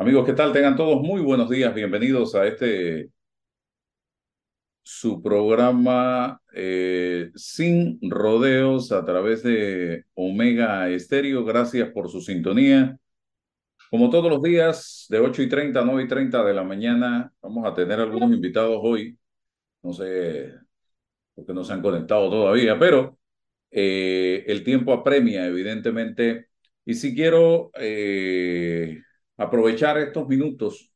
Amigos, ¿qué tal? Tengan todos muy buenos días. Bienvenidos a este su programa eh, Sin Rodeos a través de Omega Estéreo. Gracias por su sintonía. Como todos los días, de 8 y 30 a 9 y 30 de la mañana, vamos a tener algunos invitados hoy. No sé por qué no se han conectado todavía, pero eh, el tiempo apremia, evidentemente. Y si quiero eh, aprovechar estos minutos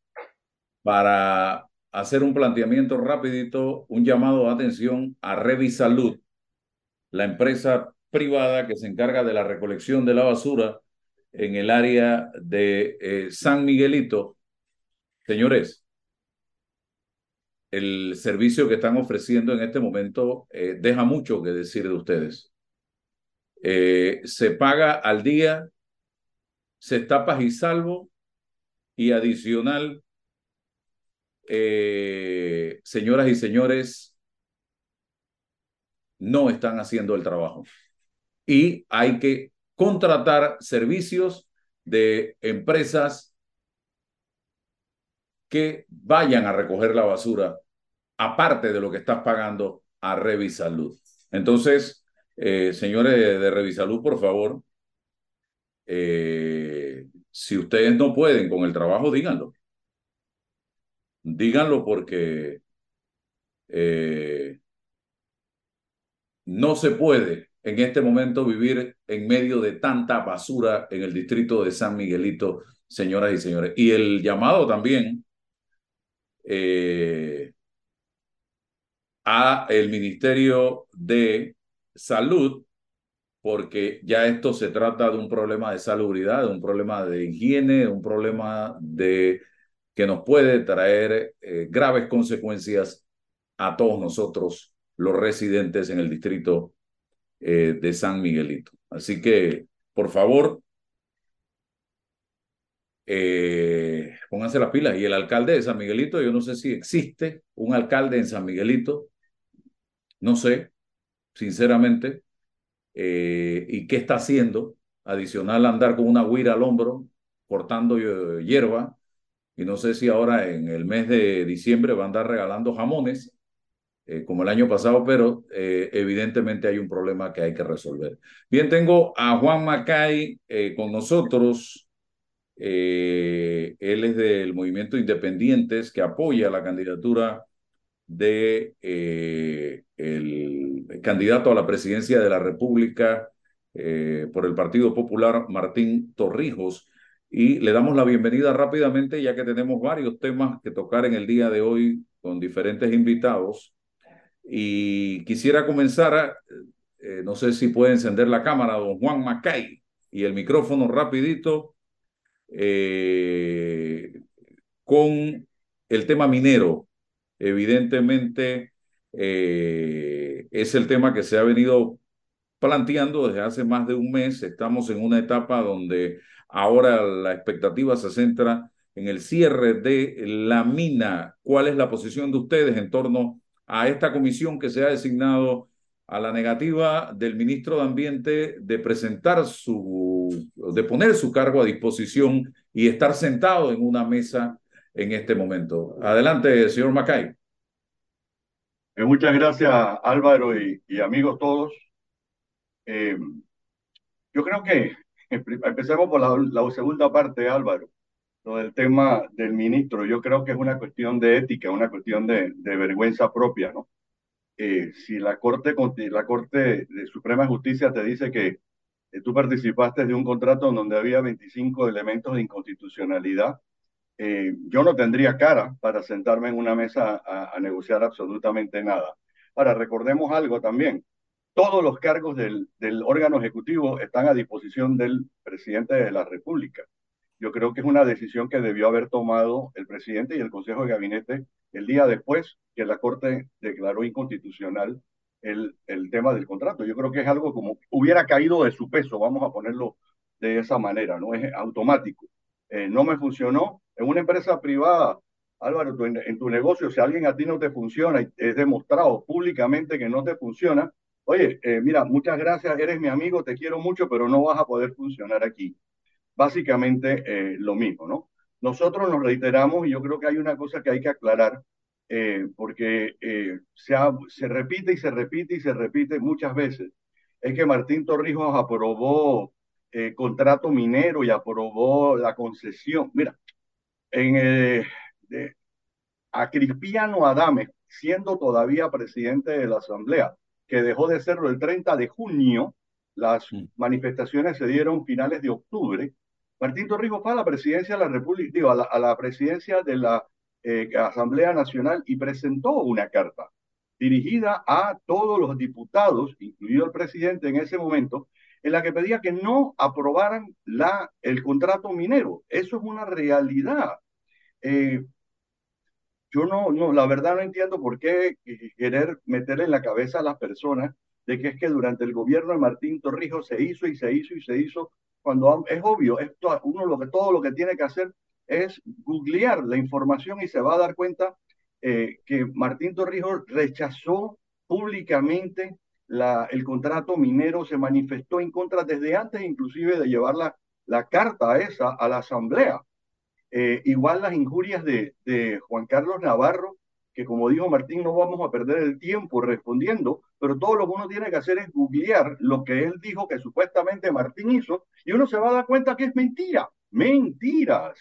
para hacer un planteamiento rapidito, un llamado de atención a Revisalud, la empresa privada que se encarga de la recolección de la basura en el área de eh, San Miguelito. Señores, el servicio que están ofreciendo en este momento eh, deja mucho que decir de ustedes. Eh, se paga al día, se está y salvo y adicional, eh, señoras y señores, no están haciendo el trabajo. Y hay que contratar servicios de empresas que vayan a recoger la basura, aparte de lo que estás pagando a Revisalud. Entonces, eh, señores de Revisalud, por favor, eh, si ustedes no pueden con el trabajo, díganlo. Díganlo porque eh, no se puede en este momento vivir en medio de tanta basura en el distrito de San Miguelito, señoras y señores. Y el llamado también eh, a el Ministerio de Salud porque ya esto se trata de un problema de salubridad, de un problema de higiene, de un problema de que nos puede traer eh, graves consecuencias a todos nosotros, los residentes en el distrito eh, de San Miguelito. Así que, por favor, eh, pónganse las pilas. Y el alcalde de San Miguelito, yo no sé si existe un alcalde en San Miguelito, no sé, sinceramente, eh, y qué está haciendo, adicional a andar con una huira al hombro, cortando hierba, y no sé si ahora en el mes de diciembre va a andar regalando jamones, eh, como el año pasado, pero eh, evidentemente hay un problema que hay que resolver. Bien, tengo a Juan Macay con nosotros. él es del movimiento Independientes que apoya la candidatura de el candidato a la presidencia de la República eh, por el Partido Popular, Martín Torrijos. Y le damos la bienvenida rápidamente, ya que tenemos varios temas que tocar en el día de hoy con diferentes invitados. Y quisiera comenzar, eh, no sé si puede encender la cámara, don Juan Macay, y el micrófono rapidito, eh, con el tema minero. Evidentemente, eh, es el tema que se ha venido planteando desde hace más de un mes. Estamos en una etapa donde ahora la expectativa se centra en el cierre de la mina. ¿Cuál es la posición de ustedes en torno a esta comisión que se ha designado a la negativa del ministro de Ambiente de presentar su, de poner su cargo a disposición y estar sentado en una mesa en este momento? Adelante, señor Macay. Eh, muchas gracias Álvaro y, amigos todos. Eh, yo creo que empecemos por la, segunda parte, Álvaro, lo del tema del ministro. Yo creo que es una cuestión de ética, una cuestión de, vergüenza propia, ¿no? Eh, si la Corte, la Corte de Suprema Justicia te dice que tú participaste de un contrato donde había 25 elementos de inconstitucionalidad, eh, yo no tendría cara para sentarme en una mesa a, negociar absolutamente nada. Ahora, recordemos algo también. Todos los cargos del, del, órgano ejecutivo están a disposición del presidente de la República. Yo creo que es una decisión que debió haber tomado el presidente y el Consejo de Gabinete el día después que la Corte declaró inconstitucional el, el tema del contrato. Yo creo que es algo como hubiera caído de su peso, vamos a ponerlo de esa manera, no es automático. Eh, no me funcionó, en una empresa privada, Álvaro, en tu negocio, si alguien a ti no te funciona y es demostrado públicamente que no te funciona, oye, eh, mira, muchas gracias, eres mi amigo, te quiero mucho, pero no vas a poder funcionar aquí. Básicamente eh, lo mismo, ¿no? nosotros nos reiteramos y yo creo que hay una cosa que hay que aclarar, eh, porque se, se repite y se repite y se repite muchas veces, es que Martín Torrijos aprobó eh, contrato minero y aprobó la concesión. Mira, en, a Cristiano Adame, siendo todavía presidente de la Asamblea, que dejó de serlo el 30 de junio, las mm. manifestaciones se dieron finales de octubre. Martín Torrijos fue a la presidencia de la República, digo, a la, presidencia de la eh, Asamblea Nacional y presentó una carta dirigida a todos los diputados, incluido el presidente en ese momento, en la que pedía que no aprobaran la, el contrato minero. Eso es una realidad. Eh, yo no, no, la verdad no entiendo por qué querer meter en la cabeza a las personas de que es que durante el gobierno de Martín Torrijos se hizo y se hizo y se hizo, cuando es obvio, esto, uno lo que, todo lo que tiene que hacer es googlear la información y se va a dar cuenta eh, que Martín Torrijos rechazó públicamente el contrato minero, se manifestó en contra desde antes inclusive de llevar la, la carta esa a la asamblea. Eh, igual las injurias de, Juan Carlos Navarro, que como dijo Martín, no vamos a perder el tiempo respondiendo, pero todo lo que uno tiene que hacer es googlear lo que él dijo que supuestamente Martín hizo y uno se va a dar cuenta que es mentira, mentiras.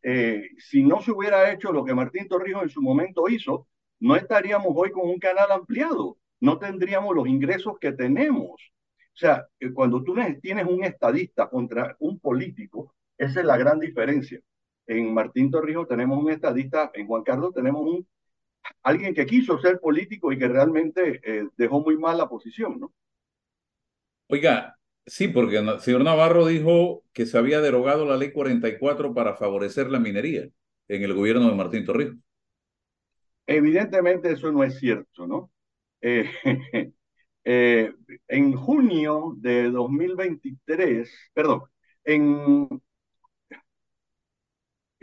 Eh, si no se hubiera hecho lo que Martín Torrijos en su momento hizo, no estaríamos hoy con un canal ampliado, no tendríamos los ingresos que tenemos. O sea, eh, cuando tú tienes un estadista contra un político, esa es la gran diferencia en Martín Torrijos tenemos un estadista, en Juan Carlos tenemos un alguien que quiso ser político y que realmente eh, dejó muy mal la posición, ¿no? Oiga, sí, porque el señor Navarro dijo que se había derogado la ley 44 para favorecer la minería en el gobierno de Martín Torrijos. Evidentemente eso no es cierto, ¿no? Eh, eh, en junio de 2023, perdón, en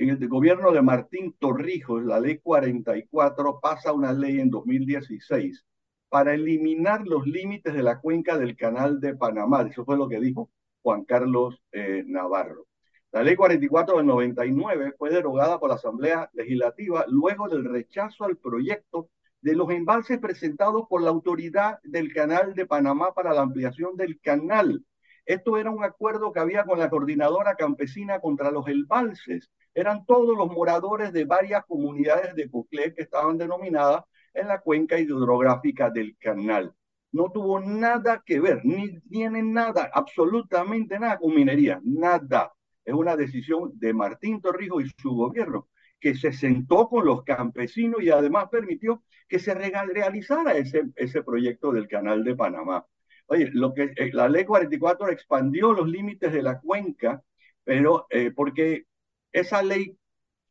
en el gobierno de Martín Torrijos, la ley 44 pasa una ley en 2016 para eliminar los límites de la cuenca del canal de Panamá. Eso fue lo que dijo Juan Carlos eh, Navarro. La ley 44 del 99 fue derogada por la Asamblea Legislativa luego del rechazo al proyecto de los embalses presentados por la autoridad del canal de Panamá para la ampliación del canal. Esto era un acuerdo que había con la coordinadora campesina contra los embalses eran todos los moradores de varias comunidades de Coclé que estaban denominadas en la cuenca hidrográfica del canal. No tuvo nada que ver, ni tiene nada, absolutamente nada con minería, nada. Es una decisión de Martín Torrijos y su gobierno, que se sentó con los campesinos y además permitió que se realizara ese, ese proyecto del canal de Panamá. Oye, lo que, eh, la ley 44 expandió los límites de la cuenca, pero eh, porque esa ley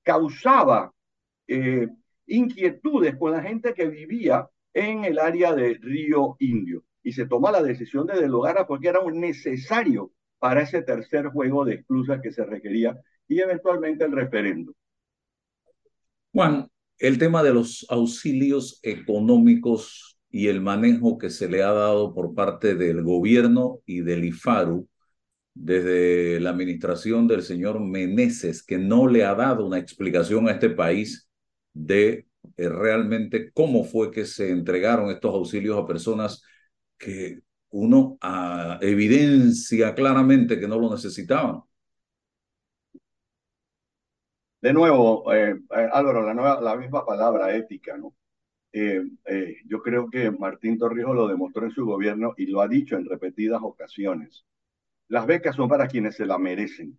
causaba eh, inquietudes con la gente que vivía en el área de Río Indio y se toma la decisión de derogarla porque era un necesario para ese tercer juego de exclusas que se requería y eventualmente el referendo. Juan, el tema de los auxilios económicos y el manejo que se le ha dado por parte del gobierno y del IFARU desde la administración del señor Meneses, que no le ha dado una explicación a este país de eh, realmente cómo fue que se entregaron estos auxilios a personas que uno ah, evidencia claramente que no lo necesitaban. De nuevo, eh, eh, Álvaro, la, misma palabra ética, ¿no? yo creo que Martín Torrijos lo demostró en su gobierno y lo ha dicho en repetidas ocasiones. Las becas son para quienes se la merecen,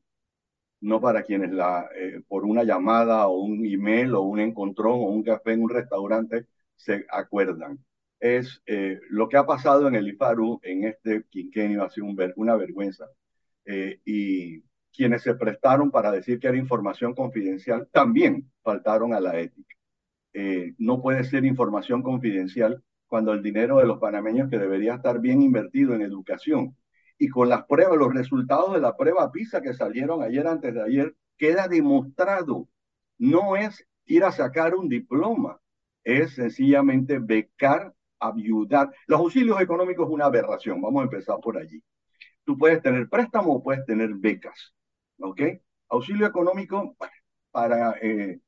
no para quienes la, eh, por una llamada o un email o un encontrón o un café en un restaurante se acuerdan. Es eh, lo que ha pasado en el IFARU en este quinquenio ha sido una vergüenza. Eh, y quienes se prestaron para decir que era información confidencial también faltaron a la ética. no puede ser información confidencial cuando el dinero de los panameños que debería estar bien invertido en educación y con las pruebas, los resultados de la prueba PISA que salieron ayer antes de ayer, queda demostrado. No es ir a sacar un diploma, es sencillamente becar, ayudar. Los auxilios económicos es una aberración, vamos a empezar por allí. Tú puedes tener préstamo o puedes tener becas, ¿ok? Auxilio económico, para eh,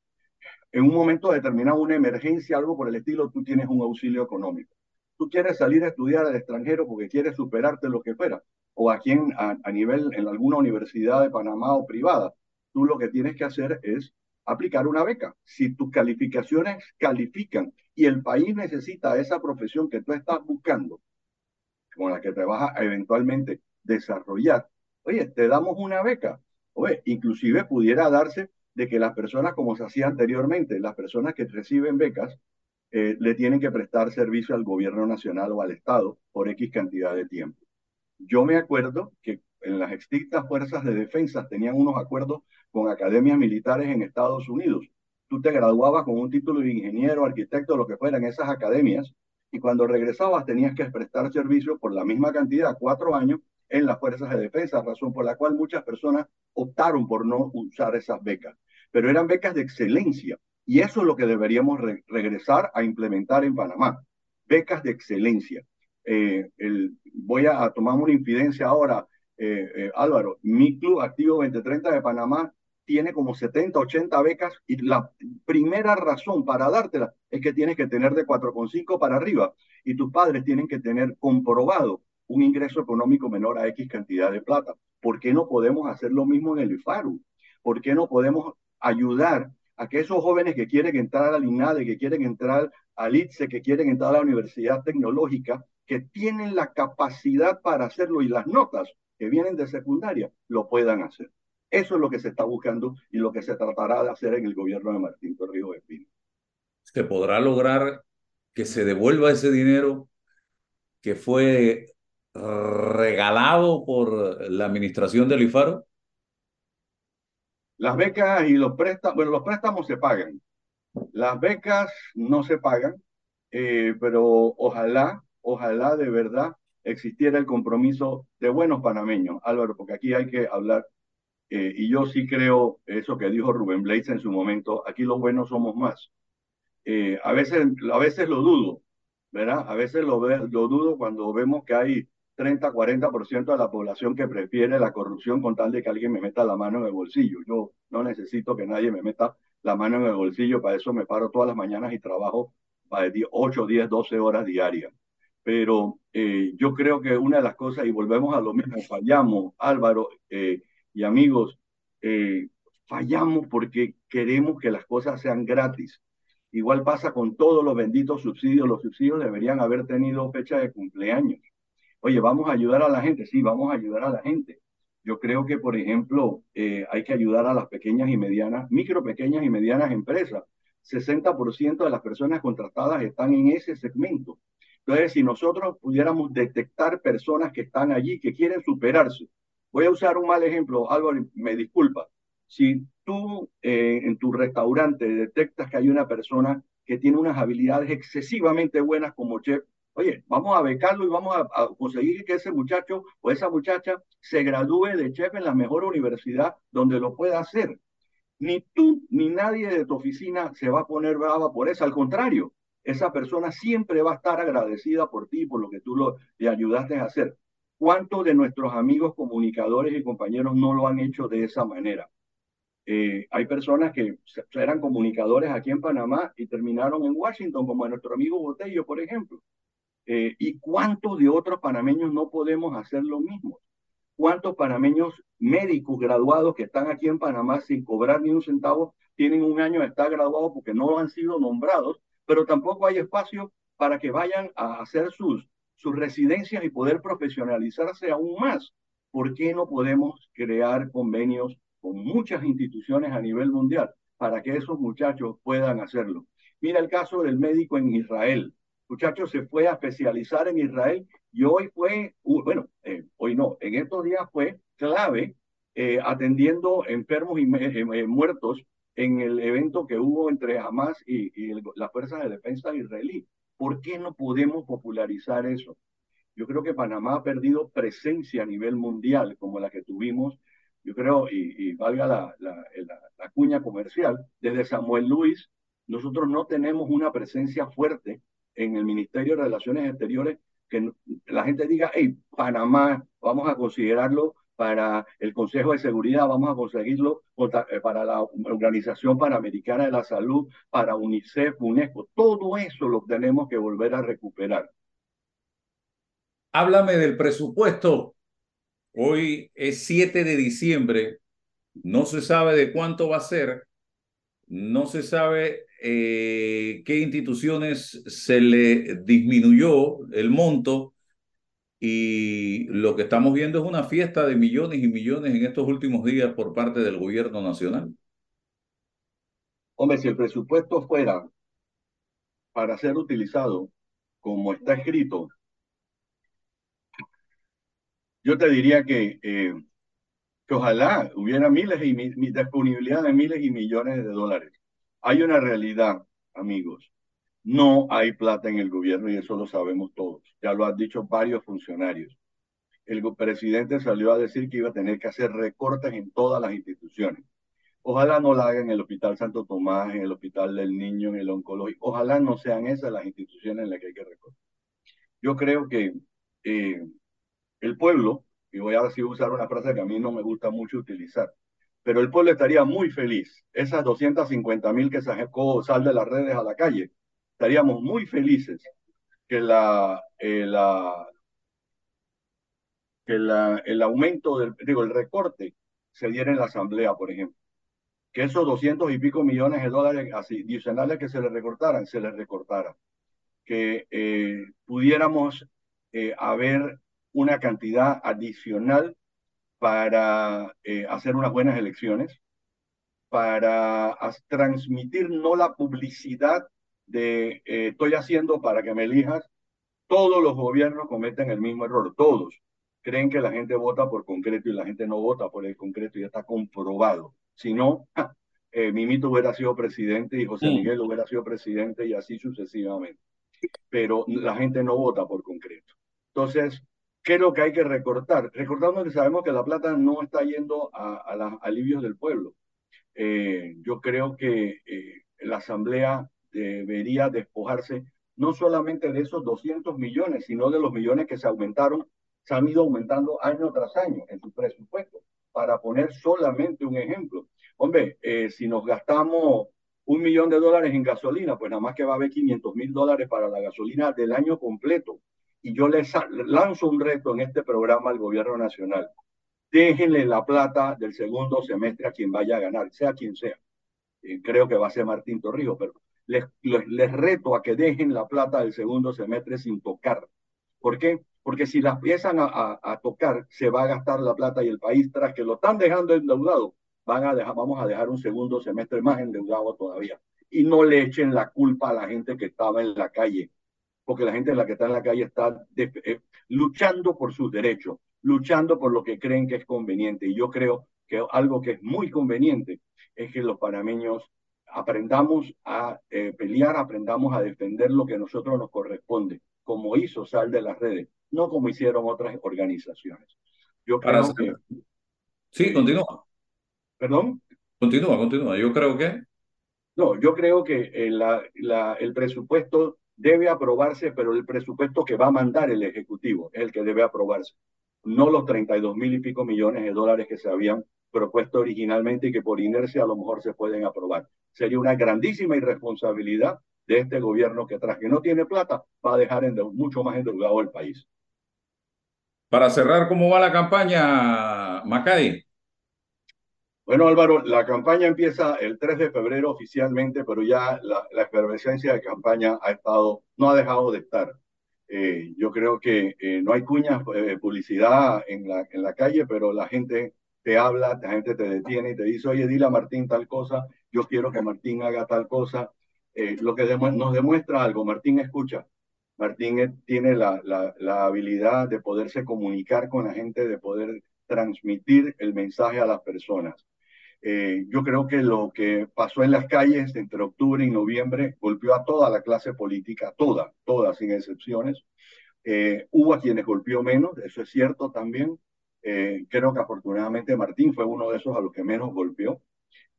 en un momento determinado, una emergencia, algo por el estilo, tú tienes un auxilio económico. Tú quieres salir a estudiar al extranjero porque quieres superarte lo que fuera, o aquí en, a, nivel en alguna universidad de Panamá o privada, tú lo que tienes que hacer es aplicar una beca. Si tus calificaciones califican y el país necesita esa profesión que tú estás buscando, con la que te vas a eventualmente desarrollar, oye, te damos una beca. Oye, inclusive pudiera darse de que las personas, como se hacía anteriormente, las personas que reciben becas, eh, le tienen que prestar servicio al gobierno nacional o al Estado por X cantidad de tiempo. Yo me acuerdo que en las estrictas fuerzas de defensa tenían unos acuerdos con academias militares en Estados Unidos. Tú te graduabas con un título de ingeniero, arquitecto, lo que fuera en esas academias, y cuando regresabas tenías que prestar servicio por la misma cantidad, cuatro años, en las fuerzas de defensa, razón por la cual muchas personas optaron por no usar esas becas. Pero eran becas de excelencia, y eso es lo que deberíamos re regresar a implementar en Panamá. Becas de excelencia. Eh, el, voy a, a, tomar una infidencia ahora, eh, eh, Álvaro. Mi club Activo 2030 de Panamá tiene como 70, 80 becas y la primera razón para dártela es que tienes que tener de 4,5 para arriba y tus padres tienen que tener comprobado un ingreso económico menor a X cantidad de plata. ¿Por qué no podemos hacer lo mismo en el IFARU? ¿Por qué no podemos ayudar a que esos jóvenes que quieren entrar al INADE, que quieren entrar al ITSE, que quieren entrar a la Universidad Tecnológica, que tienen la capacidad para hacerlo y las notas que vienen de secundaria lo puedan hacer? Eso es lo que se está buscando y lo que se tratará de hacer en el gobierno de Martín Torrijos de Pino. ¿Se podrá lograr que se devuelva ese dinero que fue regalado por la administración del IFARO? Las becas y los préstamos, bueno, los préstamos se pagan. Las becas no se pagan, eh, pero ojalá, ojalá de verdad existiera el compromiso de buenos panameños, Álvaro, porque aquí hay que hablar eh, y yo sí creo eso que dijo Rubén Blades en su momento, aquí los buenos somos más. Eh, a, veces, a veces lo dudo, ¿verdad? A veces lo, lo dudo cuando vemos que hay 30, 40% de la población que prefiere la corrupción con tal de que alguien me meta la mano en el bolsillo. Yo no necesito que nadie me meta la mano en el bolsillo, para eso me paro todas las mañanas y trabajo para 8, 10, 12 horas diarias. Pero eh, yo creo que una de las cosas, y volvemos a lo mismo, fallamos, Álvaro, eh, y amigos, eh, fallamos porque queremos que las cosas sean gratis. Igual pasa con todos los benditos subsidios. Los subsidios deberían haber tenido fecha de cumpleaños. Oye, vamos a ayudar a la gente. Sí, vamos a ayudar a la gente. Yo creo que, por ejemplo, hay que ayudar a las pequeñas y medianas, micro, pequeñas y medianas empresas. 60% de las personas contratadas están en ese segmento. Entonces, si nosotros pudiéramos detectar personas que están allí, que quieren superarse, Voy a usar un mal ejemplo, Álvaro, me disculpa. Si tú eh, en tu restaurante detectas que hay una persona que tiene unas habilidades excesivamente buenas como chef, oye, vamos a becarlo y vamos a, a, conseguir que ese muchacho o esa muchacha se gradúe de chef en la mejor universidad donde lo pueda hacer. Ni tú ni nadie de tu oficina se va a poner brava por eso, al contrario, esa persona siempre va a estar agradecida por ti, por lo que tú lo, le ayudaste a hacer. ¿Cuántos de nuestros amigos comunicadores y compañeros no lo han hecho de esa manera? Eh, hay personas que eran comunicadores aquí en Panamá y terminaron en Washington, como nuestro amigo Botello, por ejemplo. Eh, ¿Y cuántos de otros panameños no podemos hacer lo mismo? ¿Cuántos panameños médicos graduados que están aquí en Panamá sin cobrar ni un centavo tienen un año de estar graduados porque no han sido nombrados, pero tampoco hay espacio para que vayan a hacer sus sus residencias y poder profesionalizarse aún más. ¿Por qué no podemos crear convenios con muchas instituciones a nivel mundial para que esos muchachos puedan hacerlo? Mira el caso del médico en Israel. El muchacho se fue a especializar en Israel y hoy fue, bueno, eh, hoy no, en estos días fue clave eh, atendiendo enfermos y eh, eh, muertos en el evento que hubo entre Hamas y, las fuerzas de defensa israelí. ¿Por qué no podemos popularizar eso? Yo creo que Panamá ha perdido presencia a nivel mundial como la que tuvimos, yo creo, y, y valga la, la, cuña comercial, desde Samuel Luis, nosotros no tenemos una presencia fuerte en el Ministerio de Relaciones Exteriores que la gente diga, hey, Panamá, vamos a considerarlo para el Consejo de Seguridad, vamos a conseguirlo eh, para la Organización Panamericana de la Salud, para UNICEF, UNESCO. Todo eso lo tenemos que volver a recuperar. Háblame del presupuesto. Hoy es 7 de diciembre. No se sabe de cuánto va a ser. No se sabe eh, qué instituciones se le disminuyó el monto y lo que estamos viendo es una fiesta de millones y millones en estos últimos días por parte del gobierno nacional. Hombre, si el presupuesto fuera para ser utilizado como está escrito, yo te diría que, eh, que ojalá hubiera miles y disponibilidad de miles y millones de dólares. Hay una realidad, amigos, no hay plata en el gobierno y eso lo sabemos todos. Ya lo han dicho varios funcionarios. El presidente salió a decir que iba a tener que hacer recortes en todas las instituciones. Ojalá no lo hagan en el Hospital Santo Tomás, en el Hospital del Niño, en el Oncológico. Ojalá no sean esas las instituciones en las que hay que recortar. Yo creo que eh, el pueblo, y voy a usar una frase que a mí no me gusta mucho utilizar, pero el pueblo estaría muy feliz. Esas 250 mil que sacó sal de las redes a la calle, estaríamos muy felices que la, eh, la que la, el aumento del, digo, el recorte se diera en la asamblea, por ejemplo. Que esos doscientos y pico millones de dólares adicionales que se le recortaran, se les recortara. Que eh, pudiéramos eh, haber una cantidad adicional para hacer unas buenas elecciones, para transmitir no la publicidad de eh, estoy haciendo para que me elijas, todos los gobiernos cometen el mismo error, todos. Creen que la gente vota por concreto y la gente no vota por el concreto, ya está comprobado. Si no, eh, Mimito hubiera sido presidente y José Miguel hubiera sido presidente y así sucesivamente. Pero la gente no vota por concreto. Entonces, ¿qué es lo que hay que recortar? Recordando que sabemos que la plata no está yendo a, los alivios del pueblo. Eh, yo creo que la Asamblea debería despojarse no solamente de esos 200 millones, sino de los millones que se aumentaron, se han ido aumentando año tras año en su presupuesto. Para poner solamente un ejemplo, hombre, eh, si nos gastamos un millón de dólares en gasolina, pues nada más que va a haber 500 mil dólares para la gasolina del año completo. Y yo les lanzo un reto en este programa al gobierno nacional. Déjenle la plata del segundo semestre a quien vaya a ganar, sea quien sea. Eh, creo que va a ser Martín Torrijos, pero les, les, reto a que dejen la plata del segundo semestre sin tocar. ¿Por qué? Porque si la empiezan a, tocar, se va a gastar la plata y el país, tras que lo están dejando endeudado, van a dejar, vamos a dejar un segundo semestre más endeudado todavía. Y no le echen la culpa a la gente que estaba en la calle, porque la gente en la que está en la calle está eh, luchando por sus derechos, luchando por lo que creen que es conveniente. Y yo creo que algo que es muy conveniente es que los panameños aprendamos a eh, pelear, aprendamos a defender lo que a nosotros nos corresponde, como hizo Sal de las Redes, no como hicieron otras organizaciones. Yo creo que... Sí, continúa. ¿Perdón? Continúa, continúa. Yo creo que... No, yo creo que eh, la, la, el presupuesto debe aprobarse, pero el presupuesto que va a mandar el Ejecutivo es el que debe aprobarse, no los 32 mil y pico millones de dólares que se habían propuesto originalmente y que por inercia a lo mejor se pueden aprobar. Sería una grandísima irresponsabilidad de este gobierno que tras que no tiene plata va a dejar mucho más endeudado el país. Para cerrar, ¿cómo va la campaña, Macay? Bueno, Álvaro, la campaña empieza el 3 de febrero oficialmente, pero ya la, efervescencia de campaña ha estado, no ha dejado de estar. Eh, yo creo que eh, no hay cuñas eh, publicidad en la, en la calle, pero la gente te habla, la gente te detiene y te dice, oye, dile a Martín tal cosa, yo quiero que Martín haga tal cosa. Eh, lo que nos demuestra algo, Martín escucha. Martín tiene la, la, habilidad de poderse comunicar con la gente, de poder transmitir el mensaje a las personas. Eh, yo creo que lo que pasó en las calles entre octubre y noviembre golpeó a toda la clase política, toda, todas sin excepciones. Eh, hubo a quienes golpeó menos, eso es cierto también, eh, creo que afortunadamente Martín fue uno de esos a los que menos golpeó,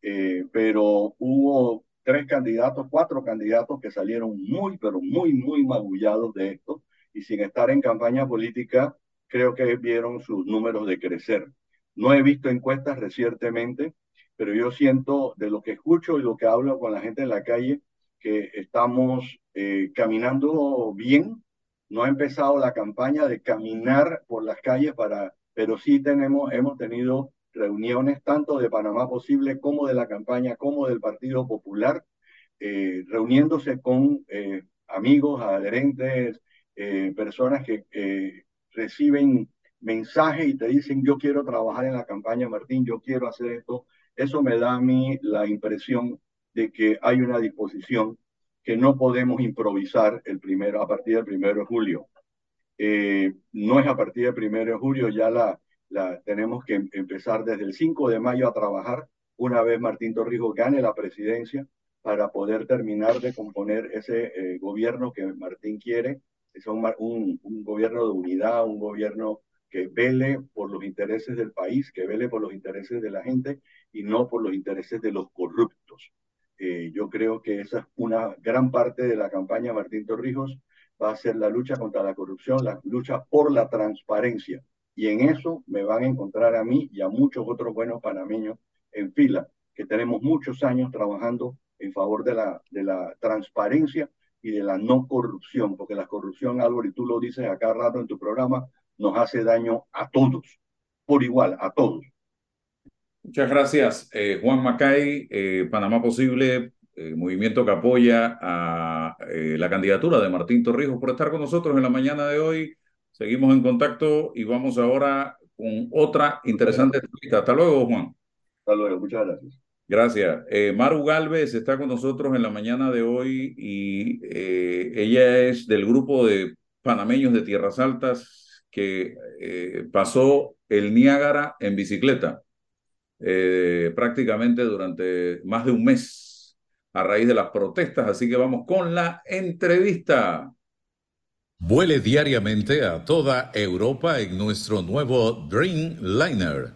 eh, pero hubo tres candidatos, cuatro candidatos que salieron muy, pero muy, muy magullados de esto y sin estar en campaña política, creo que vieron sus números de crecer. No he visto encuestas recientemente, pero yo siento de lo que escucho y lo que hablo con la gente en la calle que estamos eh, caminando bien. No ha empezado la campaña de caminar por las calles para, pero sí tenemos, hemos tenido reuniones tanto de Panamá Posible como de la campaña, como del Partido Popular, eh, reuniéndose con eh, amigos, adherentes, personas que reciben mensajes y te dicen yo quiero trabajar en la campaña Martín, yo quiero hacer esto. Eso me da a mí la impresión de que hay una disposición que no podemos improvisar el primero, a partir del primero de julio. Eh, no es a partir del primero de julio, ya la, tenemos que empezar desde el 5 de mayo a trabajar una vez Martín Torrijos gane la presidencia para poder terminar de componer ese eh, gobierno que Martín quiere, es un, un, gobierno de unidad, un gobierno que vele por los intereses del país, que vele por los intereses de la gente y no por los intereses de los corruptos. Eh, yo creo que esa es una gran parte de la campaña Martín Torrijos, va a ser la lucha contra la corrupción, la lucha por la transparencia. Y en eso me van a encontrar a mí y a muchos otros buenos panameños en fila, que tenemos muchos años trabajando en favor de la, de la transparencia y de la no corrupción, porque la corrupción, Álvaro, y tú lo dices acá rato en tu programa, nos hace daño a todos, por igual, a todos. Muchas gracias, eh, Juan Macay, eh, Panamá Posible, eh, movimiento que apoya a la candidatura de Martín Torrijos por estar con nosotros en la mañana de hoy. Seguimos en contacto y vamos ahora con otra interesante entrevista. Hasta luego, Juan. Hasta luego, muchas gracias. Gracias. Maru Galvez está con nosotros en la mañana de hoy y ella es del grupo de panameños de Tierras Altas que pasó el Niágara en bicicleta. Eh, prácticamente durante más de un mes a raíz de las protestas. Así que vamos con la entrevista. Vuele diariamente a toda Europa en nuestro nuevo Dreamliner,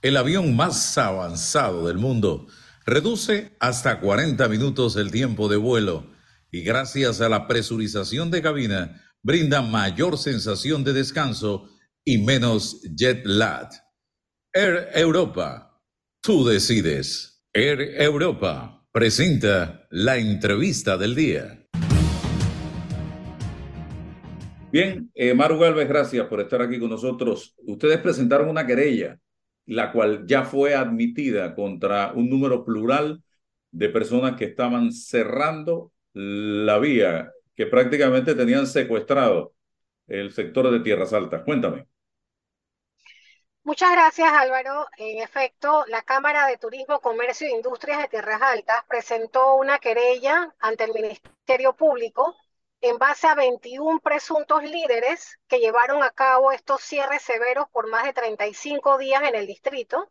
el avión más avanzado del mundo. Reduce hasta 40 minutos el tiempo de vuelo y gracias a la presurización de cabina brinda mayor sensación de descanso y menos jet lag. Air Europa Tú decides. Air Europa presenta la entrevista del día. Bien, eh, Maru Galvez, gracias por estar aquí con nosotros. Ustedes presentaron una querella, la cual ya fue admitida contra un número plural de personas que estaban cerrando la vía, que prácticamente tenían secuestrado el sector de Tierras Altas. Cuéntame. Muchas gracias, Álvaro. En efecto, la Cámara de Turismo, Comercio e Industrias de Tierras Altas presentó una querella ante el Ministerio Público en base a 21 presuntos líderes que llevaron a cabo estos cierres severos por más de 35 días en el distrito.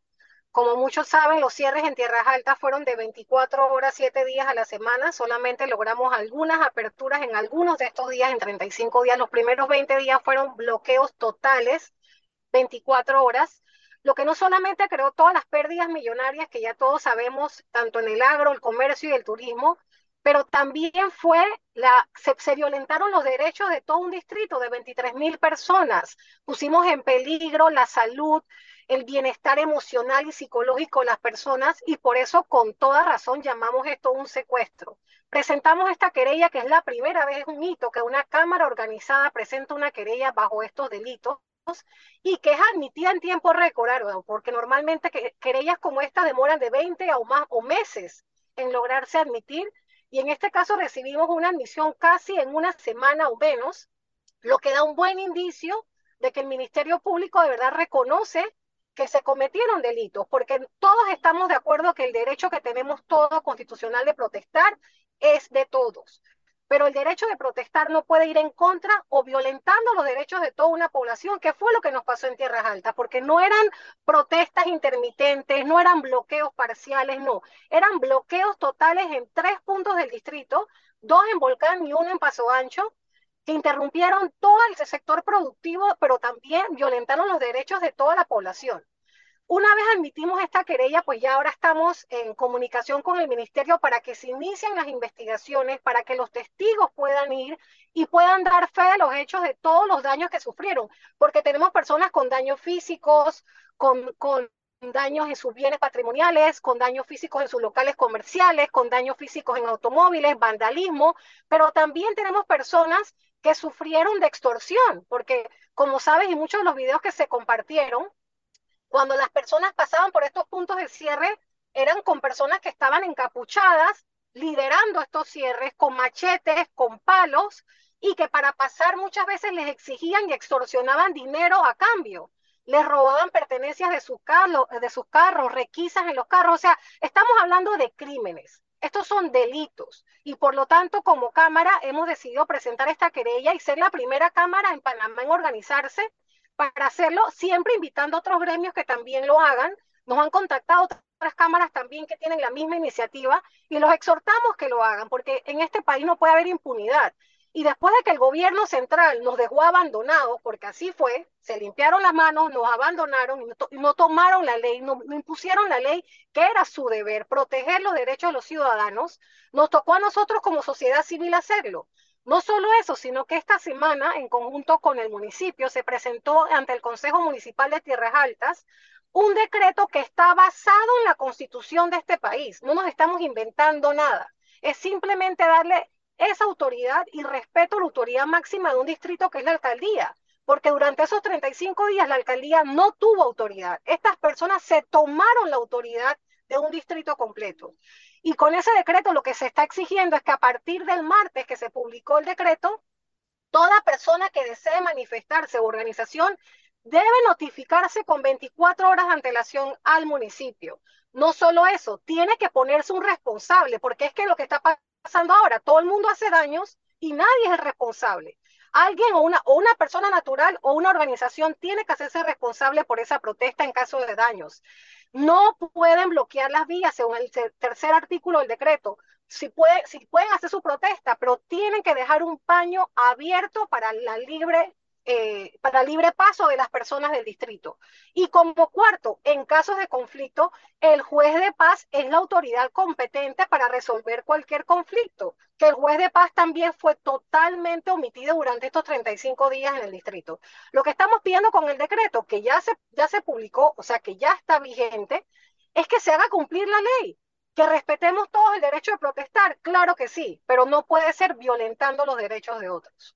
Como muchos saben, los cierres en Tierras Altas fueron de 24 horas, 7 días a la semana. Solamente logramos algunas aperturas en algunos de estos días, en 35 días. Los primeros 20 días fueron bloqueos totales 24 horas, lo que no solamente creó todas las pérdidas millonarias que ya todos sabemos, tanto en el agro, el comercio y el turismo, pero también fue la, se, violentaron los derechos de todo un distrito de 23 mil personas. Pusimos en peligro la salud, el bienestar emocional y psicológico de las personas y por eso con toda razón llamamos esto un secuestro. Presentamos esta querella que es la primera vez, es un hito que una cámara organizada presenta una querella bajo estos delitos y que es admitida en tiempo récord, porque normalmente querellas como esta demoran de 20 o más o meses en lograrse admitir y en este caso recibimos una admisión casi en una semana o menos, lo que da un buen indicio de que el Ministerio Público de verdad reconoce que se cometieron delitos, porque todos estamos de acuerdo que el derecho que tenemos todos constitucional de protestar es de todos pero el derecho de protestar no puede ir en contra o violentando los derechos de toda una población, que fue lo que nos pasó en Tierras Altas, porque no eran protestas intermitentes, no eran bloqueos parciales, no, eran bloqueos totales en tres puntos del distrito, dos en Volcán y uno en Paso Ancho, que interrumpieron todo el sector productivo, pero también violentaron los derechos de toda la población. Una vez admitimos esta querella, pues ya ahora estamos en comunicación con el ministerio para que se inicien las investigaciones, para que los testigos puedan ir y puedan dar fe de los hechos de todos los daños que sufrieron, porque tenemos personas con daños físicos, con, con daños en sus bienes patrimoniales, con daños físicos en sus locales comerciales, con daños físicos en automóviles, vandalismo, pero también tenemos personas que sufrieron de extorsión, porque como sabes, y muchos de los videos que se compartieron, cuando las personas pasaban por estos puntos de cierre, eran con personas que estaban encapuchadas, liderando estos cierres, con machetes, con palos, y que para pasar muchas veces les exigían y extorsionaban dinero a cambio. Les robaban pertenencias de sus, carros, de sus carros, requisas en los carros. O sea, estamos hablando de crímenes. Estos son delitos y por lo tanto como Cámara hemos decidido presentar esta querella y ser la primera Cámara en Panamá en organizarse para hacerlo, siempre invitando a otros gremios que también lo hagan. Nos han contactado otras cámaras también que tienen la misma iniciativa y los exhortamos que lo hagan, porque en este país no puede haber impunidad. Y después de que el gobierno central nos dejó abandonados, porque así fue, se limpiaron las manos, nos abandonaron y no, tomaron la ley, no, no, impusieron la ley que era su deber, proteger los derechos de los ciudadanos, nos tocó a nosotros como sociedad civil hacerlo. No solo eso, sino que esta semana, en conjunto con el municipio, se presentó ante el Consejo Municipal de Tierras Altas un decreto que está basado en la constitución de este país. No nos estamos inventando nada. Es simplemente darle esa autoridad y respeto a la autoridad máxima de un distrito que es la alcaldía. Porque durante esos 35 días la alcaldía no tuvo autoridad. Estas personas se tomaron la autoridad de un distrito completo. Y con ese decreto lo que se está exigiendo es que a partir del martes que se publicó el decreto, toda persona que desee manifestarse o organización debe notificarse con 24 horas de antelación al municipio. No solo eso, tiene que ponerse un responsable, porque es que lo que está pasando ahora, todo el mundo hace daños y nadie es responsable. Alguien o una, o una persona natural o una organización tiene que hacerse responsable por esa protesta en caso de daños. No pueden bloquear las vías según el tercer artículo del decreto. Si, puede, si pueden hacer su protesta, pero tienen que dejar un paño abierto para la libre eh, para libre paso de las personas del distrito. Y como cuarto, en casos de conflicto, el juez de paz es la autoridad competente para resolver cualquier conflicto, que el juez de paz también fue totalmente omitido durante estos 35 días en el distrito. Lo que estamos pidiendo con el decreto, que ya se, ya se publicó, o sea, que ya está vigente, es que se haga cumplir la ley. Que respetemos todos el derecho de protestar, claro que sí, pero no puede ser violentando los derechos de otros.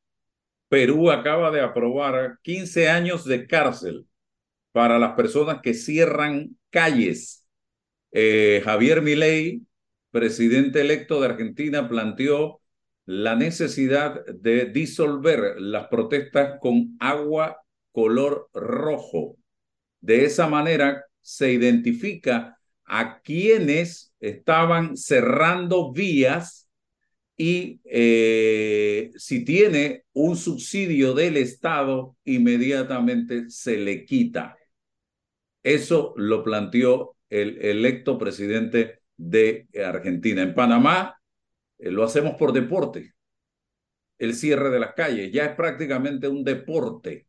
Perú acaba de aprobar 15 años de cárcel para las personas que cierran calles. Eh, Javier Milei, presidente electo de Argentina, planteó la necesidad de disolver las protestas con agua color rojo. De esa manera se identifica a quienes estaban cerrando vías y eh, si tiene un subsidio del Estado, inmediatamente se le quita. Eso lo planteó el electo presidente de Argentina. En Panamá eh, lo hacemos por deporte. El cierre de las calles ya es prácticamente un deporte.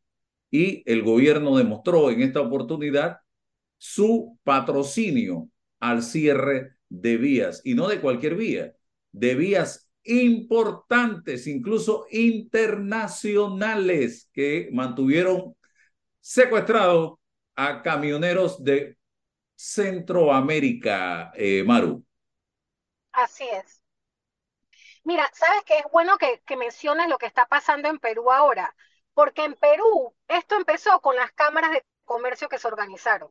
Y el gobierno demostró en esta oportunidad su patrocinio al cierre de vías, y no de cualquier vía, de vías importantes, incluso internacionales, que mantuvieron secuestrados a camioneros de Centroamérica, eh, Maru. Así es. Mira, sabes que es bueno que, que menciones lo que está pasando en Perú ahora, porque en Perú esto empezó con las cámaras de comercio que se organizaron.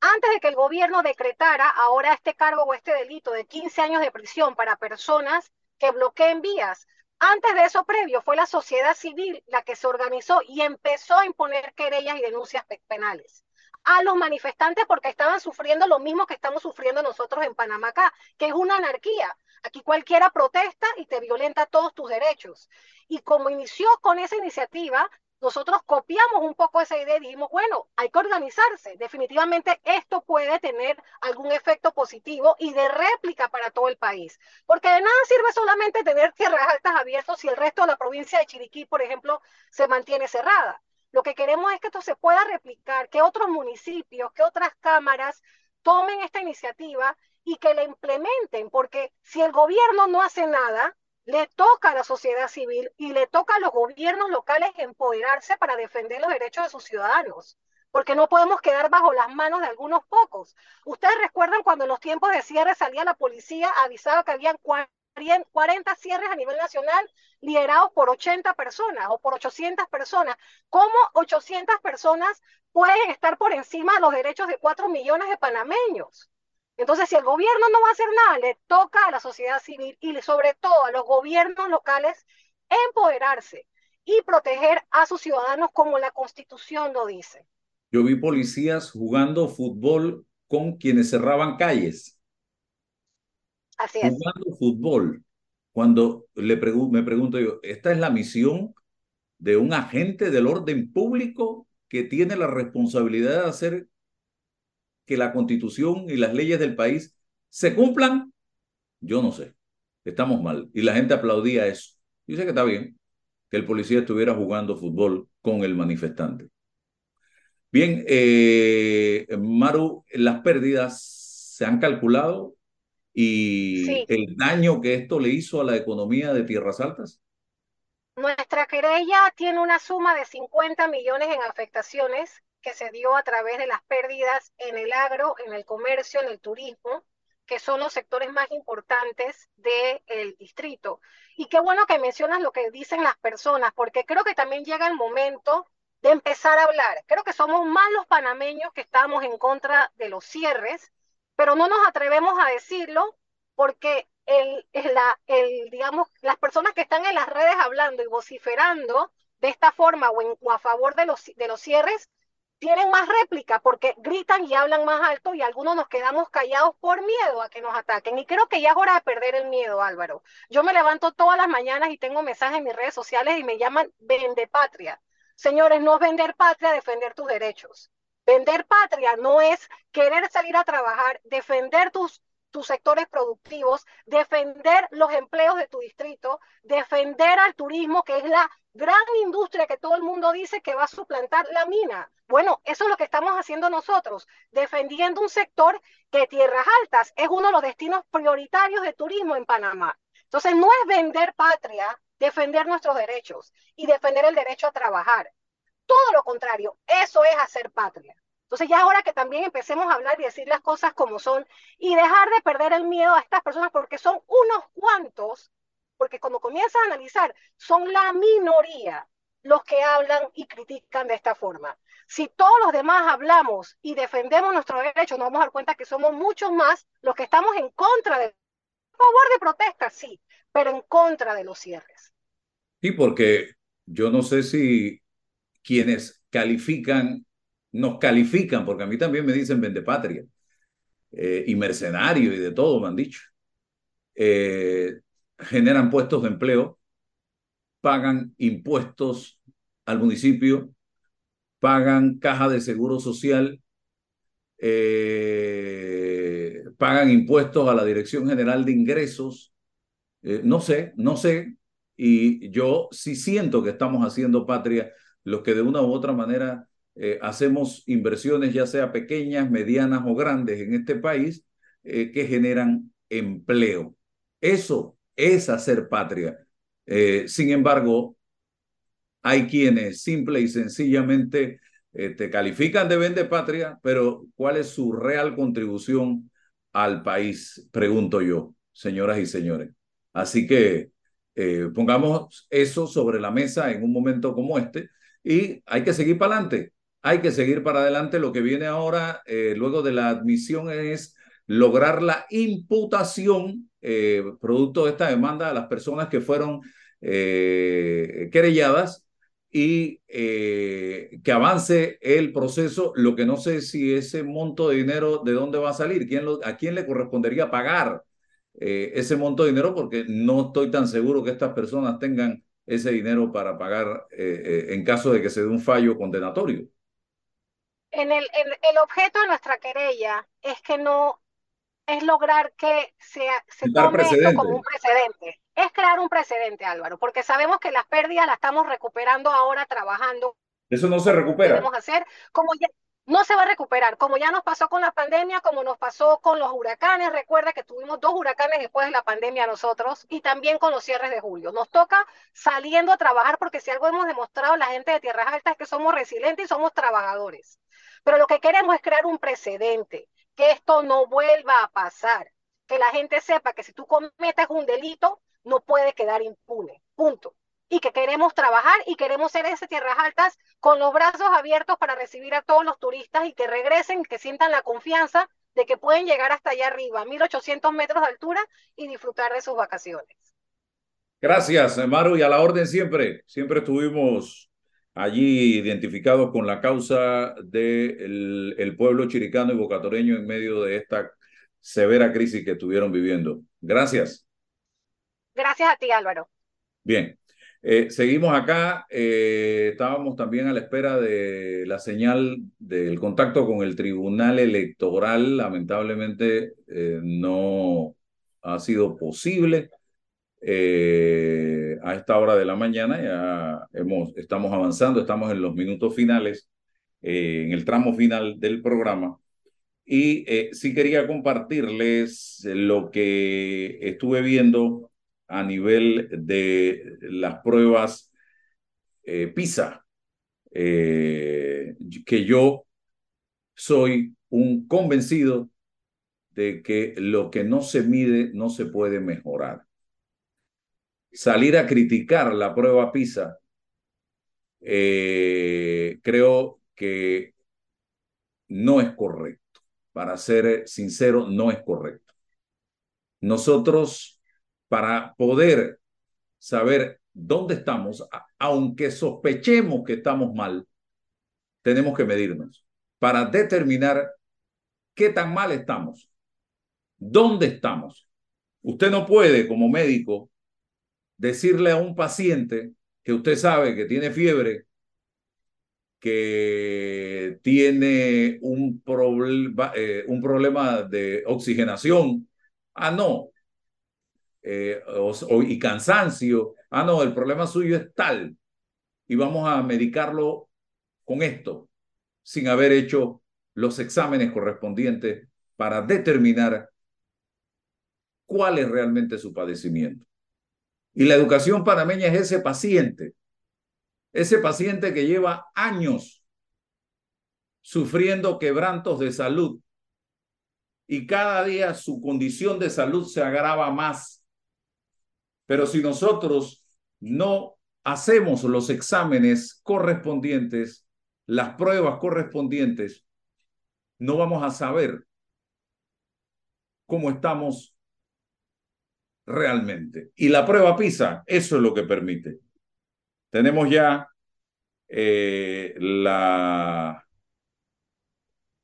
Antes de que el gobierno decretara ahora este cargo o este delito de 15 años de prisión para personas que bloqueen vías. Antes de eso previo fue la sociedad civil la que se organizó y empezó a imponer querellas y denuncias penales a los manifestantes porque estaban sufriendo lo mismo que estamos sufriendo nosotros en Panamá acá, que es una anarquía. Aquí cualquiera protesta y te violenta todos tus derechos. Y como inició con esa iniciativa, nosotros copiamos un poco esa idea y dijimos, bueno, hay que organizarse. Definitivamente esto puede tener algún efecto positivo y de réplica para todo el país. Porque de nada sirve solamente tener tierras altas abiertas si el resto de la provincia de Chiriquí, por ejemplo, se mantiene cerrada. Lo que queremos es que esto se pueda replicar, que otros municipios, que otras cámaras tomen esta iniciativa y que la implementen, porque si el gobierno no hace nada, le toca a la sociedad civil y le toca a los gobiernos locales empoderarse para defender los derechos de sus ciudadanos, porque no podemos quedar bajo las manos de algunos pocos. Ustedes recuerdan cuando en los tiempos de cierre salía la policía, avisaba que habían 40 cierres a nivel nacional liderados por 80 personas o por 800 personas. ¿Cómo 800 personas pueden estar por encima de los derechos de 4 millones de panameños? Entonces, si el gobierno no va a hacer nada, le toca a la sociedad civil y sobre todo a los gobiernos locales empoderarse y proteger a sus ciudadanos como la constitución lo dice. Yo vi policías jugando fútbol con quienes cerraban calles. Así es. Jugando fútbol. Cuando le me pregunto yo, ¿esta es la misión de un agente del orden público que tiene la responsabilidad de hacer que la constitución y las leyes del país se cumplan? Yo no sé. Estamos mal. Y la gente aplaudía eso. Dice que está bien que el policía estuviera jugando fútbol con el manifestante. Bien, eh, Maru, las pérdidas se han calculado y el daño que esto le hizo a la economía de Tierras Altas. Nuestra querella tiene una suma de 50 millones en afectaciones que se dio a través de las pérdidas en el agro, en el comercio, en el turismo, que son los sectores más importantes del distrito. Y qué bueno que mencionas lo que dicen las personas, porque creo que también llega el momento de empezar a hablar. Creo que somos más los panameños que estamos en contra de los cierres, pero no nos atrevemos a decirlo porque el, la, el, digamos, las personas que están en las redes hablando y vociferando de esta forma o, en, o a favor de los, de los cierres tienen más réplica porque gritan y hablan más alto y algunos nos quedamos callados por miedo a que nos ataquen. Y creo que ya es hora de perder el miedo, Álvaro. Yo me levanto todas las mañanas y tengo mensajes en mis redes sociales y me llaman vende patria. Señores, no es vender patria, defender tus derechos. Vender patria no es querer salir a trabajar, defender tus, tus sectores productivos, defender los empleos de tu distrito, defender al turismo, que es la gran industria que todo el mundo dice que va a suplantar la mina. Bueno, eso es lo que estamos haciendo nosotros, defendiendo un sector que Tierras Altas es uno de los destinos prioritarios de turismo en Panamá. Entonces, no es vender patria, defender nuestros derechos y defender el derecho a trabajar. Todo lo contrario, eso es hacer patria. Entonces ya ahora que también empecemos a hablar y decir las cosas como son y dejar de perder el miedo a estas personas porque son unos cuantos porque cuando comienzas a analizar, son la minoría los que hablan y critican de esta forma. Si todos los demás hablamos y defendemos nuestros derechos, nos vamos a dar cuenta que somos muchos más los que estamos en contra de, a favor de protestas, sí, pero en contra de los cierres. Sí, porque yo no sé si quienes califican, nos califican, porque a mí también me dicen vende patria eh, y mercenario y de todo me han dicho. Eh, generan puestos de empleo, pagan impuestos al municipio, pagan caja de seguro social, eh, pagan impuestos a la Dirección General de Ingresos. Eh, no sé, no sé. Y yo sí siento que estamos haciendo patria los que de una u otra manera eh, hacemos inversiones, ya sea pequeñas, medianas o grandes en este país, que generan empleo. Eso es hacer patria. Eh, sin embargo, hay quienes simple y sencillamente eh, te califican de vende patria, pero ¿cuál es su real contribución al país? Pregunto yo, señoras y señores. Así que eh, pongamos eso sobre la mesa en un momento como este y hay que seguir para adelante. Hay que seguir para adelante. Lo que viene ahora, luego de la admisión, es lograr la imputación eh, producto de esta demanda a las personas que fueron eh, querelladas y eh, que avance el proceso. Lo que no sé si ese monto de dinero, ¿de dónde va a salir? ¿Quién ¿A quién le correspondería pagar ese monto de dinero? Porque no estoy tan seguro que estas personas tengan ese dinero para pagar en caso de que se dé un fallo condenatorio. En el, el objeto de nuestra querella es que no es lograr que se, se tome esto como un precedente. Es crear un precedente, Álvaro, porque sabemos que las pérdidas las estamos recuperando ahora trabajando Eso no se recupera. Debemos hacer como ya no se va a recuperar, como ya nos pasó con la pandemia, como nos pasó con los huracanes. Recuerda que tuvimos dos huracanes después de la pandemia nosotros y también con los cierres de julio. Nos toca saliendo a trabajar porque si algo hemos demostrado la gente de Tierras Altas es que somos resilientes y somos trabajadores. Pero lo que queremos es crear un precedente, que esto no vuelva a pasar, que la gente sepa que si tú cometes un delito, no puede quedar impune. Punto y que queremos trabajar y queremos ser esas tierras altas con los brazos abiertos para recibir a todos los turistas y que regresen, que sientan la confianza de que pueden llegar hasta allá arriba, 1800 metros de altura y disfrutar de sus vacaciones. Gracias, Maru, y a la orden siempre. Siempre estuvimos allí identificados con la causa del el pueblo chiricano y bocatoreño en medio de esta severa crisis que estuvieron viviendo. Gracias. Gracias a ti, Álvaro. Bien. Eh, seguimos acá, eh, estábamos también a la espera de la señal del contacto con el Tribunal Electoral, lamentablemente eh, no ha sido posible a esta hora de la mañana, ya hemos, estamos avanzando, estamos en los minutos finales, en el tramo final del programa. Y sí quería compartirles lo que estuve viendo a nivel de las pruebas eh, PISA, eh, que yo soy un convencido de que lo que no se mide no se puede mejorar. Salir a criticar la prueba PISA, eh, creo que no es correcto. Para ser sincero, no es correcto. Nosotros para poder saber dónde estamos, aunque sospechemos que estamos mal, tenemos que medirnos para determinar qué tan mal estamos, dónde estamos. Usted no puede, como médico, decirle a un paciente que usted sabe que tiene fiebre, que tiene un, eh, problema de oxigenación. Ah, no, eh, y cansancio. Ah, no, el problema suyo es tal. Y vamos a medicarlo con esto, sin haber hecho los exámenes correspondientes para determinar cuál es realmente su padecimiento. Y la educación panameña es ese paciente, ese paciente que lleva años sufriendo quebrantos de salud y cada día su condición de salud se agrava más pero si nosotros no hacemos los exámenes correspondientes, las pruebas correspondientes, no vamos a saber cómo estamos realmente. Y la prueba PISA, eso es lo que permite. Tenemos ya eh, la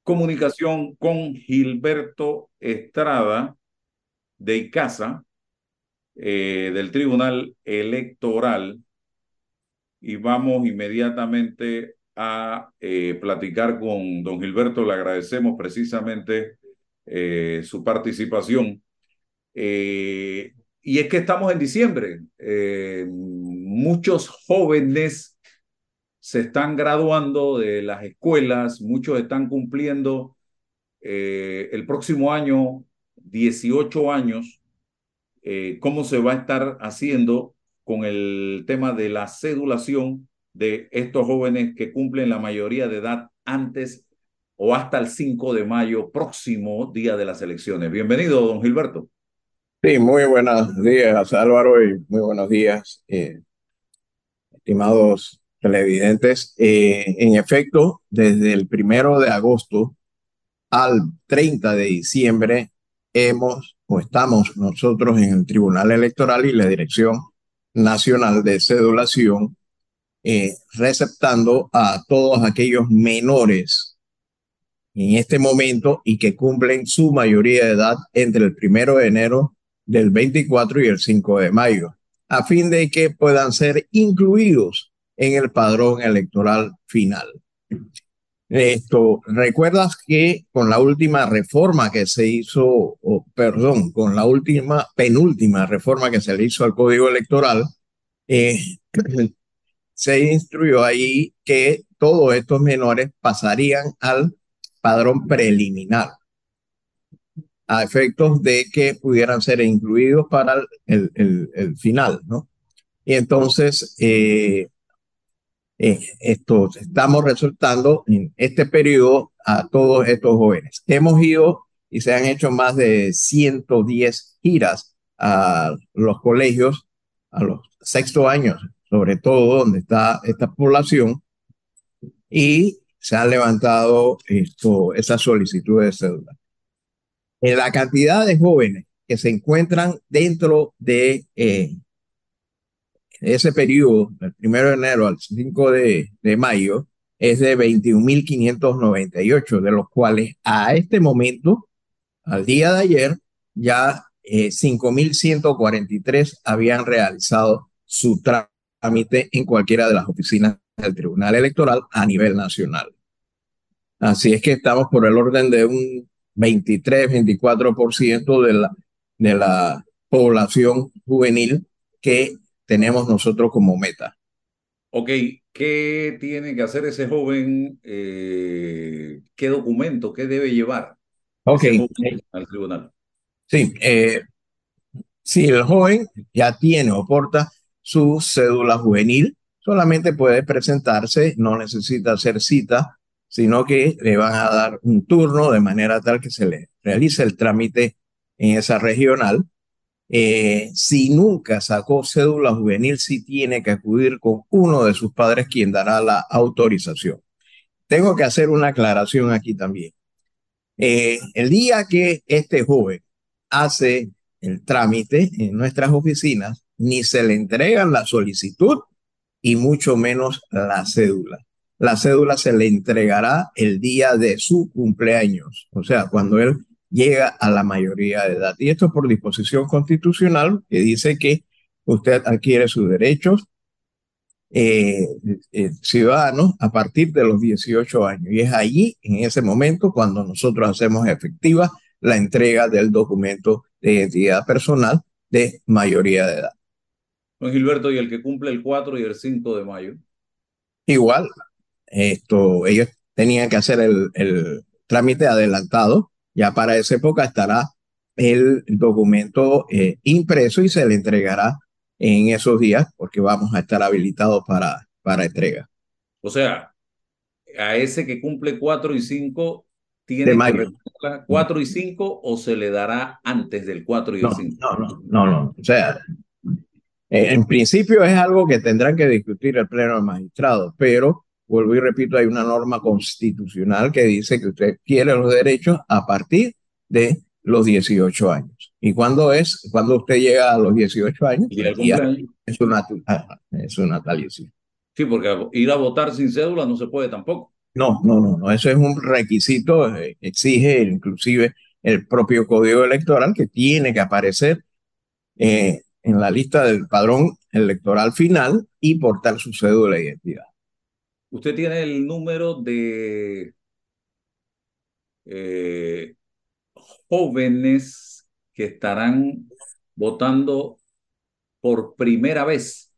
comunicación con Gilberto Estrada de Icaza, eh, del Tribunal Electoral y vamos inmediatamente a eh, platicar con don Gilberto. Le agradecemos precisamente eh, su participación. y es que estamos en diciembre. muchos jóvenes se están graduando de las escuelas, muchos están cumpliendo el próximo año 18 años eh, cómo se va a estar haciendo con el tema de la cedulación de estos jóvenes que cumplen la mayoría de edad antes o hasta el 5 de mayo, próximo día de las elecciones. Bienvenido, don Gilberto. Sí, muy buenos días, Álvaro, y muy buenos días, eh, estimados televidentes. Eh, en efecto, desde el primero de agosto al 30 de diciembre hemos estamos nosotros en el Tribunal Electoral y la Dirección Nacional de Cedulación eh, receptando a todos aquellos menores en este momento y que cumplen su mayoría de edad entre el primero de enero del 24 y el 5 de mayo, a fin de que puedan ser incluidos en el padrón electoral final. Esto, ¿recuerdas que con la última reforma que se hizo, o, perdón, con la última, penúltima reforma que se le hizo al Código Electoral, eh, se instruyó ahí que todos estos menores pasarían al padrón preliminar a efectos de que pudieran ser incluidos para el, el, final, ¿no? Y entonces, eh, eh, esto, estamos resultando en este periodo a todos estos jóvenes. Hemos ido y se han hecho más de 110 giras a los colegios, a los sexto años, sobre todo donde está esta población, y se han levantado esto, esas solicitudes de cédula. En la cantidad de jóvenes que se encuentran dentro de eh, ese periodo, del 1 de enero al 5 de, de mayo, es de 21.598, de los cuales a este momento, al día de ayer, ya eh, 5.143 habían realizado su trámite en cualquiera de las oficinas del Tribunal Electoral a nivel nacional. Así es que estamos por el orden de un 23, 24% de la, de la población juvenil que tenemos nosotros como meta. Ok, ¿qué tiene que hacer ese joven? Eh, ¿Qué documento, qué debe llevar Ok. al tribunal? Sí, eh, si el joven ya tiene o porta su cédula juvenil, solamente puede presentarse, no necesita hacer cita, sino que le van a dar un turno de manera tal que se le realice el trámite en esa regional. Eh, si nunca sacó cédula juvenil, sí tiene que acudir con uno de sus padres quien dará la autorización. Tengo que hacer una aclaración aquí también. Eh, el día que este joven hace el trámite en nuestras oficinas, ni se le entregan la solicitud y mucho menos la cédula. La cédula se le entregará el día de su cumpleaños, o sea, cuando él llega a la mayoría de edad. Y esto es por disposición constitucional que dice que usted adquiere sus derechos eh, eh, ciudadanos a partir de los 18 años. Y es allí, en ese momento, cuando nosotros hacemos efectiva la entrega del documento de identidad personal de mayoría de edad. Don Gilberto, ¿y el que cumple el 4 y el 5 de mayo? Igual, esto, ellos tenían que hacer el, el trámite adelantado, ya para esa época estará el documento eh, impreso y se le entregará en esos días porque vamos a estar habilitados para, para entrega. O sea, a ese que cumple 4 y 5 tiene que 4 y 5 o se le dará antes del 4 y no, el 5? No, no, no, no. O sea, eh, en principio es algo que tendrán que discutir el Pleno de Magistrados, pero vuelvo y repito, hay una norma constitucional que dice que usted quiere los derechos a partir de los 18 años. ¿Y cuándo es? Cuando usted llega a los 18 años, es, una, es una natalicio. Sí, porque ir a votar sin cédula no se puede tampoco. No, no, no, no. Eso es un requisito, eh, exige inclusive el propio código electoral que tiene que aparecer eh, en la lista del padrón electoral final y portar su cédula de identidad. Usted tiene el número de eh, jóvenes que estarán votando por primera vez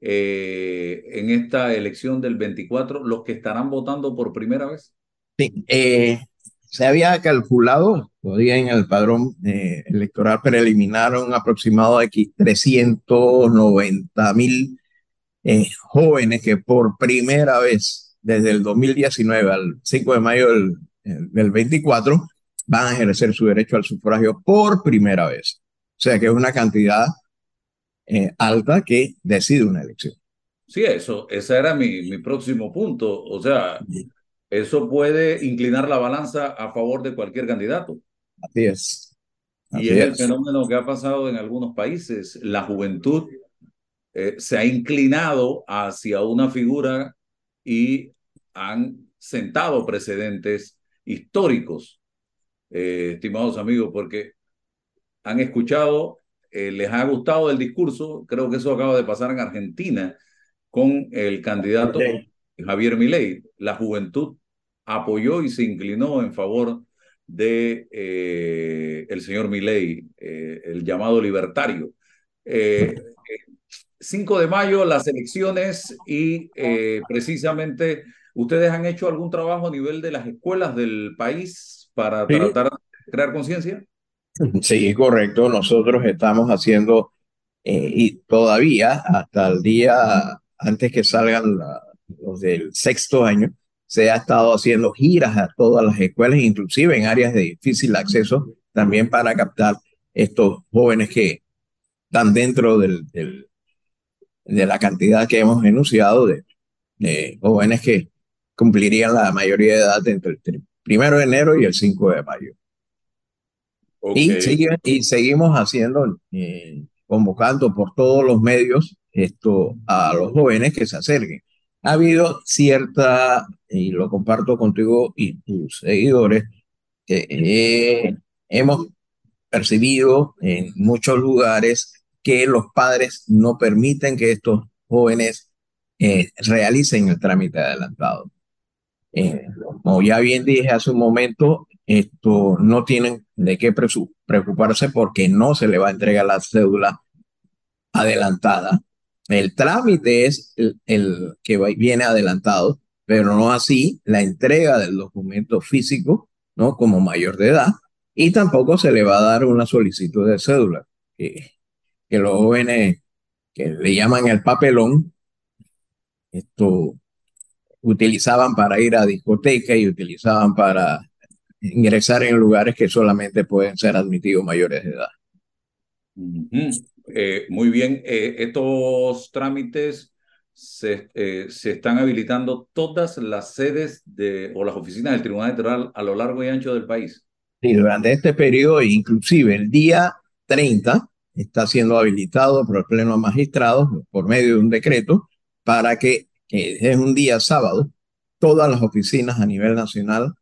eh, en esta elección del 24, los que estarán votando por primera vez. Sí, eh, se había calculado, todavía en el padrón electoral preliminar, un aproximado de 390 mil jóvenes que por primera vez desde el 2019 al 5 de mayo del, del 24 van a ejercer su derecho al sufragio por primera vez. O sea que es una cantidad eh, alta que decide una elección. Sí, eso, ese era mi, mi próximo punto. O sea, eso puede inclinar la balanza a favor de cualquier candidato. Así es. y es, el fenómeno que ha pasado en algunos países. La juventud eh, se ha inclinado hacia una figura y han sentado precedentes históricos eh, estimados amigos, porque han escuchado, eh, les ha gustado el discurso, creo que eso acaba de pasar en Argentina con el candidato Javier Milei. La juventud apoyó y se inclinó en favor de eh, el señor Milei, el llamado libertario. 5 de mayo, las elecciones y eh, precisamente ustedes han hecho algún trabajo a nivel de las escuelas del país para tratar de crear conciencia. Sí, correcto. Nosotros estamos haciendo eh, y todavía hasta el día antes que salgan los del sexto año, se ha estado haciendo giras a todas las escuelas, inclusive en áreas de difícil acceso, también para captar estos jóvenes que están dentro del, de la cantidad que hemos enunciado de, jóvenes que cumplirían la mayoría de edad entre el primero de enero y el 5 de mayo. Y, y, seguimos haciendo, eh, convocando por todos los medios esto a los jóvenes que se acerquen. Ha habido cierta, y lo comparto contigo y tus seguidores, que eh, hemos percibido en muchos lugares que los padres no permiten que estos jóvenes eh, realicen el trámite adelantado. Eh, como ya bien dije hace un momento, esto no tienen de qué preocuparse porque no se le va a entregar la cédula adelantada. El trámite es el, que viene adelantado, pero no así la entrega del documento físico, ¿no? Como mayor de edad, y tampoco se le va a dar una solicitud de cédula, que los jóvenes que le llaman el papelón, esto utilizaban para ir a discoteca y utilizaban para ingresar en lugares que solamente pueden ser admitidos mayores de edad. Eh, muy bien, eh, estos trámites se, eh, se, están habilitando todas las sedes de, o las oficinas del Tribunal Electoral a lo largo y ancho del país. Sí, durante este periodo, inclusive el día 30, está siendo habilitado por el Pleno de Magistrados por medio de un decreto para que, es un día sábado, todas las oficinas a nivel nacional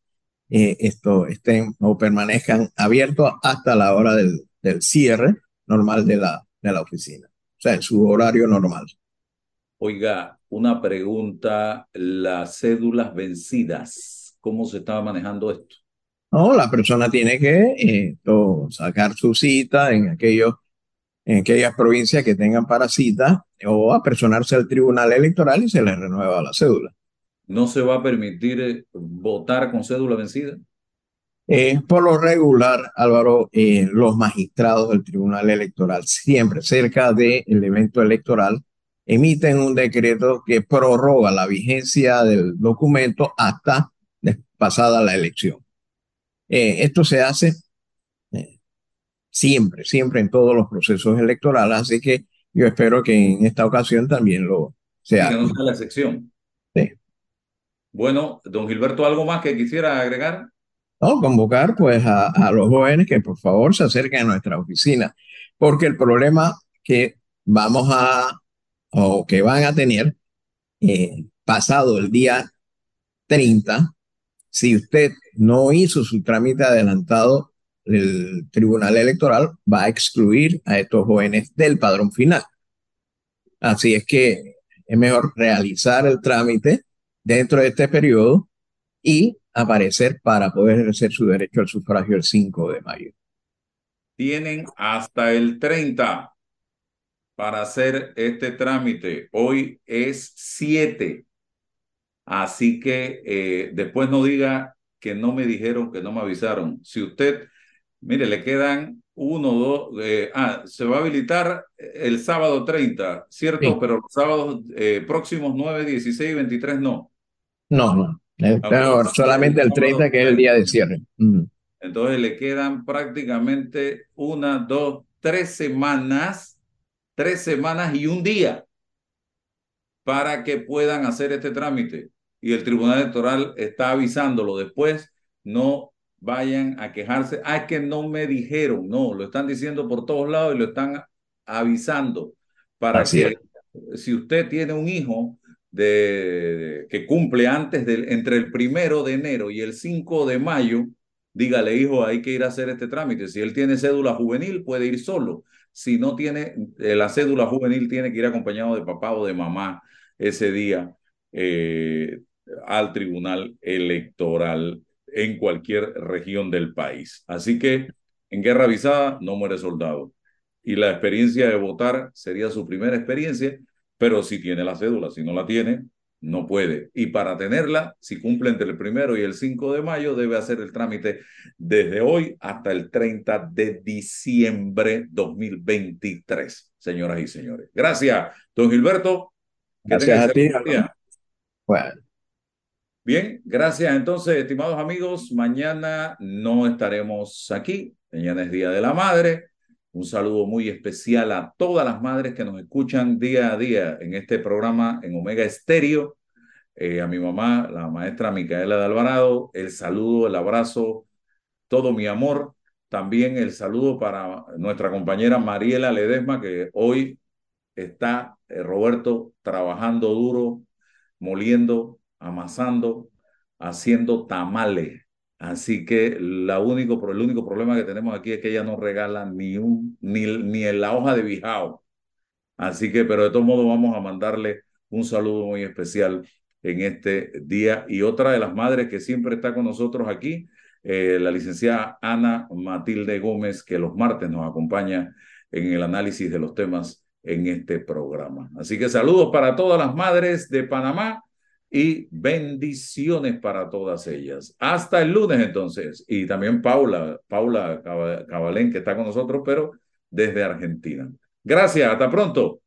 esto, estén o permanezcan abiertos hasta la hora del, del cierre normal de la, de la oficina, o sea, en su horario normal. Oiga, una pregunta, las cédulas vencidas, ¿cómo se estaba manejando esto? No, la persona tiene que eh, sacar su cita en, aquellos, en aquellas provincias que tengan para cita o apersonarse al tribunal electoral y se le renueva la cédula. ¿No se va a permitir eh, votar con cédula vencida? Eh, por lo regular, Álvaro, eh, los magistrados del Tribunal Electoral, siempre cerca del evento electoral, emiten un decreto que prorroga la vigencia del documento hasta pasada la elección. Eh, esto se hace siempre, siempre en todos los procesos electorales, así que yo espero que en esta ocasión también lo sea. Que no sea la excepción. Sí. Bueno, don Gilberto, ¿algo más que quisiera agregar? ¿no? Convocar pues a, los jóvenes que por favor se acerquen a nuestra oficina, porque el problema que vamos a, o que van a tener eh, pasado el día 30, si usted no hizo su trámite adelantado, el Tribunal Electoral va a excluir a estos jóvenes del padrón final. Así es que es mejor realizar el trámite dentro de este periodo y aparecer para poder ejercer su derecho al sufragio el 5 de mayo. Tienen hasta el 30 para hacer este trámite. Hoy es 7. Así que eh, después no diga que no me dijeron, que no me avisaron. Si usted, mire, le quedan uno, dos, eh, ah, se va a habilitar el sábado 30, ¿cierto? Pero los sábados eh, próximos 9, 16 y 23 no. No, no. Eh, solamente el 30, que es el día de cierre. Entonces le quedan prácticamente una, dos, tres semanas, tres semanas y un día para que puedan hacer este trámite. Y el Tribunal Electoral está avisándolo. Después no vayan a quejarse. Ah, es que no me dijeron. No, lo están diciendo por todos lados y lo están avisando para que si usted tiene un hijo de, que cumple antes del, entre el primero de enero y el 5 de mayo, dígale, hijo, hay que ir a hacer este trámite. Si él tiene cédula juvenil, puede ir solo. Si no tiene eh, la cédula juvenil, tiene que ir acompañado de papá o de mamá ese día eh, al tribunal electoral en cualquier región del país. Así que en guerra avisada no muere soldado. y la experiencia de votar sería su primera experiencia, pero si tiene la cédula, si no la tiene, no puede. Y para tenerla, si cumple entre el primero y el 5 de mayo, debe hacer el trámite desde hoy hasta el 30 de diciembre 2023, señoras y señores. Gracias, don Gilberto. Gracias a ti. Bueno. Bien, gracias entonces, estimados amigos. Mañana no estaremos aquí. Mañana es Día de la Madre. Un saludo muy especial a todas las madres que nos escuchan día a día en este programa en Omega Estéreo. Eh, a mi mamá, la maestra Micaela de Alvarado, el saludo, el abrazo, todo mi amor. También el saludo para nuestra compañera Mariela Ledesma, que hoy está, eh, Roberto, trabajando duro, moliendo, amasando, haciendo tamales Así que la único, el único problema que tenemos aquí es que ella no regala ni, un, ni, ni en la hoja de bijao. Así que, pero de todos modos vamos a mandarle un saludo muy especial en este día. Y otra de las madres que siempre está con nosotros aquí, eh, la licenciada Ana Matilde Gómez, que los martes nos acompaña en el análisis de los temas en este programa. Así que saludos para todas las madres de Panamá y bendiciones para todas ellas. Hasta el lunes entonces. Y también Paula, Paula Cabalén, que está con nosotros, pero desde Argentina. Gracias, hasta pronto.